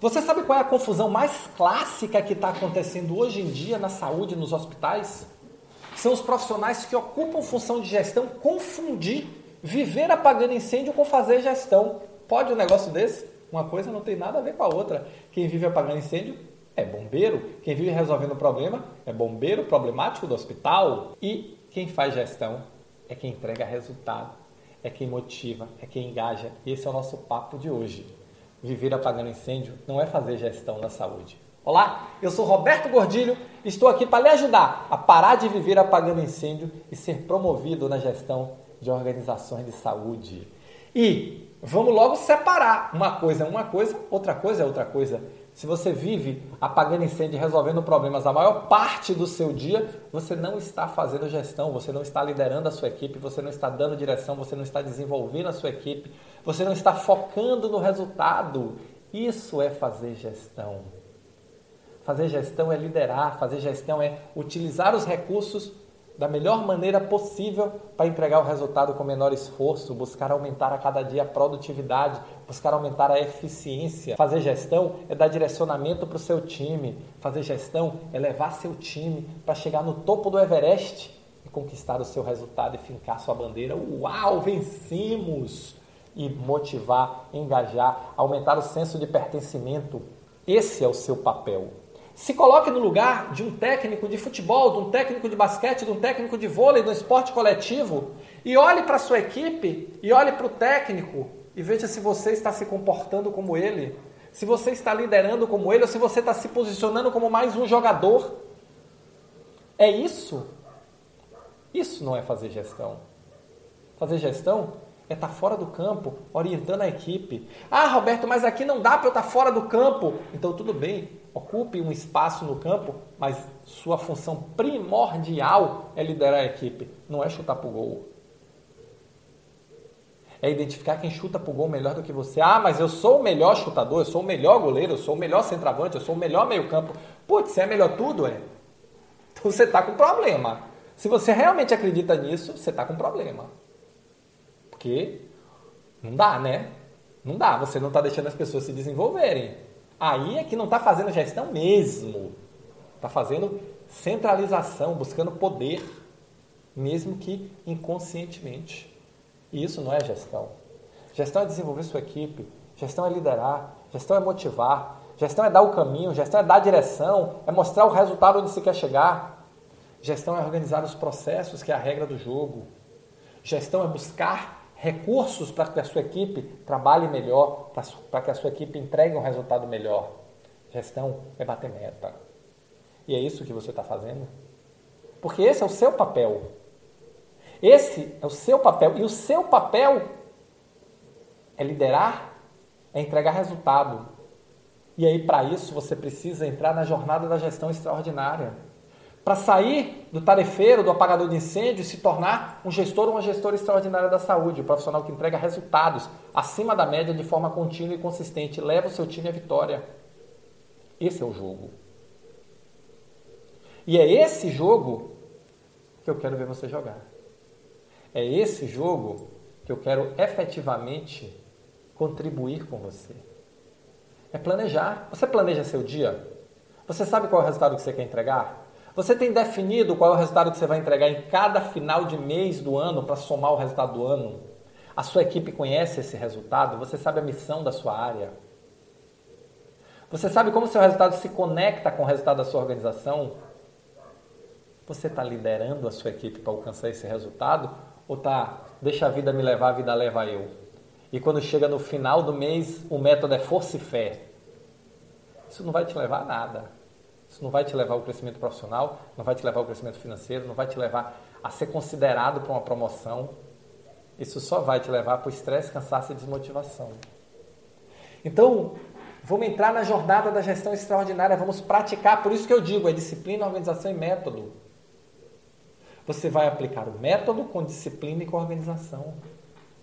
Você sabe qual é a confusão mais clássica que está acontecendo hoje em dia na saúde, nos hospitais? São os profissionais que ocupam função de gestão confundir viver apagando incêndio com fazer gestão. Pode um negócio desse? Uma coisa não tem nada a ver com a outra. Quem vive apagando incêndio é bombeiro. Quem vive resolvendo problema é bombeiro problemático do hospital. E quem faz gestão é quem entrega resultado, é quem motiva, é quem engaja. Esse é o nosso papo de hoje. Viver apagando incêndio não é fazer gestão da saúde. Olá, eu sou Roberto Gordilho, estou aqui para lhe ajudar a parar de viver apagando incêndio e ser promovido na gestão de organizações de saúde. E vamos logo separar uma coisa é uma coisa, outra coisa é outra coisa. Se você vive apagando incêndio e resolvendo problemas a maior parte do seu dia, você não está fazendo gestão, você não está liderando a sua equipe, você não está dando direção, você não está desenvolvendo a sua equipe, você não está focando no resultado. Isso é fazer gestão. Fazer gestão é liderar, fazer gestão é utilizar os recursos da melhor maneira possível para entregar o resultado com menor esforço, buscar aumentar a cada dia a produtividade, buscar aumentar a eficiência. Fazer gestão é dar direcionamento para o seu time. Fazer gestão é levar seu time para chegar no topo do Everest e conquistar o seu resultado e fincar sua bandeira. Uau, vencemos! E motivar, engajar, aumentar o senso de pertencimento. Esse é o seu papel. Se coloque no lugar de um técnico de futebol, de um técnico de basquete, de um técnico de vôlei, do esporte coletivo e olhe para a sua equipe e olhe para o técnico e veja se você está se comportando como ele, se você está liderando como ele ou se você está se posicionando como mais um jogador. É isso? Isso não é fazer gestão. Fazer gestão é estar fora do campo, orientando a equipe. Ah, Roberto, mas aqui não dá para eu estar fora do campo. Então tudo bem, ocupe um espaço no campo, mas sua função primordial é liderar a equipe, não é chutar para o gol. É identificar quem chuta para o gol melhor do que você. Ah, mas eu sou o melhor chutador, eu sou o melhor goleiro, eu sou o melhor centroavante, eu sou o melhor meio-campo. Putz, você é melhor tudo, é? Então você está com problema. Se você realmente acredita nisso, você está com problema. Porque não dá, né? Não dá, você não está deixando as pessoas se desenvolverem. Aí é que não está fazendo gestão mesmo. Está fazendo centralização, buscando poder, mesmo que inconscientemente. E isso não é gestão. Gestão é desenvolver sua equipe, gestão é liderar, gestão é motivar, gestão é dar o caminho, gestão é dar a direção, é mostrar o resultado onde se quer chegar. Gestão é organizar os processos, que é a regra do jogo. Gestão é buscar recursos para que a sua equipe trabalhe melhor, para que a sua equipe entregue um resultado melhor. Gestão é bater meta. E é isso que você está fazendo? Porque esse é o seu papel. Esse é o seu papel. E o seu papel é liderar, é entregar resultado. E aí, para isso, você precisa entrar na jornada da gestão extraordinária para sair do tarefeiro, do apagador de incêndio e se tornar um gestor ou uma gestora extraordinária da saúde, um profissional que entrega resultados acima da média de forma contínua e consistente, leva o seu time à vitória. Esse é o jogo. E é esse jogo que eu quero ver você jogar. É esse jogo que eu quero efetivamente contribuir com você. É planejar. Você planeja seu dia? Você sabe qual é o resultado que você quer entregar? Você tem definido qual é o resultado que você vai entregar em cada final de mês do ano para somar o resultado do ano? A sua equipe conhece esse resultado? Você sabe a missão da sua área? Você sabe como seu resultado se conecta com o resultado da sua organização? Você está liderando a sua equipe para alcançar esse resultado? Ou tá, deixa a vida me levar, a vida leva eu? E quando chega no final do mês, o método é força e fé. Isso não vai te levar a nada. Isso não vai te levar ao crescimento profissional, não vai te levar ao crescimento financeiro, não vai te levar a ser considerado para uma promoção. Isso só vai te levar para o estresse, cansaço e desmotivação. Então, vamos entrar na jornada da gestão extraordinária, vamos praticar, por isso que eu digo, é disciplina, organização e método. Você vai aplicar o método com disciplina e com organização.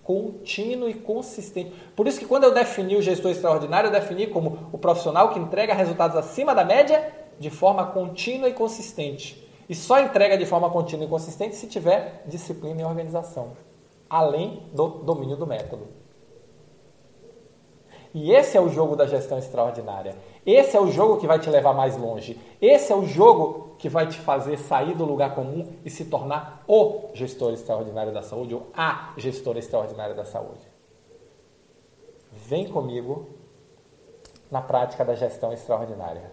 Contínuo e consistente. Por isso que quando eu defini o gestor extraordinário, eu defini como o profissional que entrega resultados acima da média de forma contínua e consistente. E só entrega de forma contínua e consistente se tiver disciplina e organização, além do domínio do método. E esse é o jogo da gestão extraordinária. Esse é o jogo que vai te levar mais longe. Esse é o jogo que vai te fazer sair do lugar comum e se tornar o gestor extraordinário da saúde ou a gestora extraordinária da saúde. Vem comigo na prática da gestão extraordinária.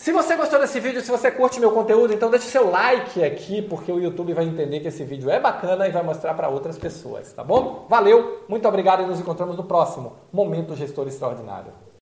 Se você gostou desse vídeo, se você curte meu conteúdo, então deixe seu like aqui, porque o YouTube vai entender que esse vídeo é bacana e vai mostrar para outras pessoas, tá bom? Valeu, muito obrigado e nos encontramos no próximo Momento Gestor Extraordinário.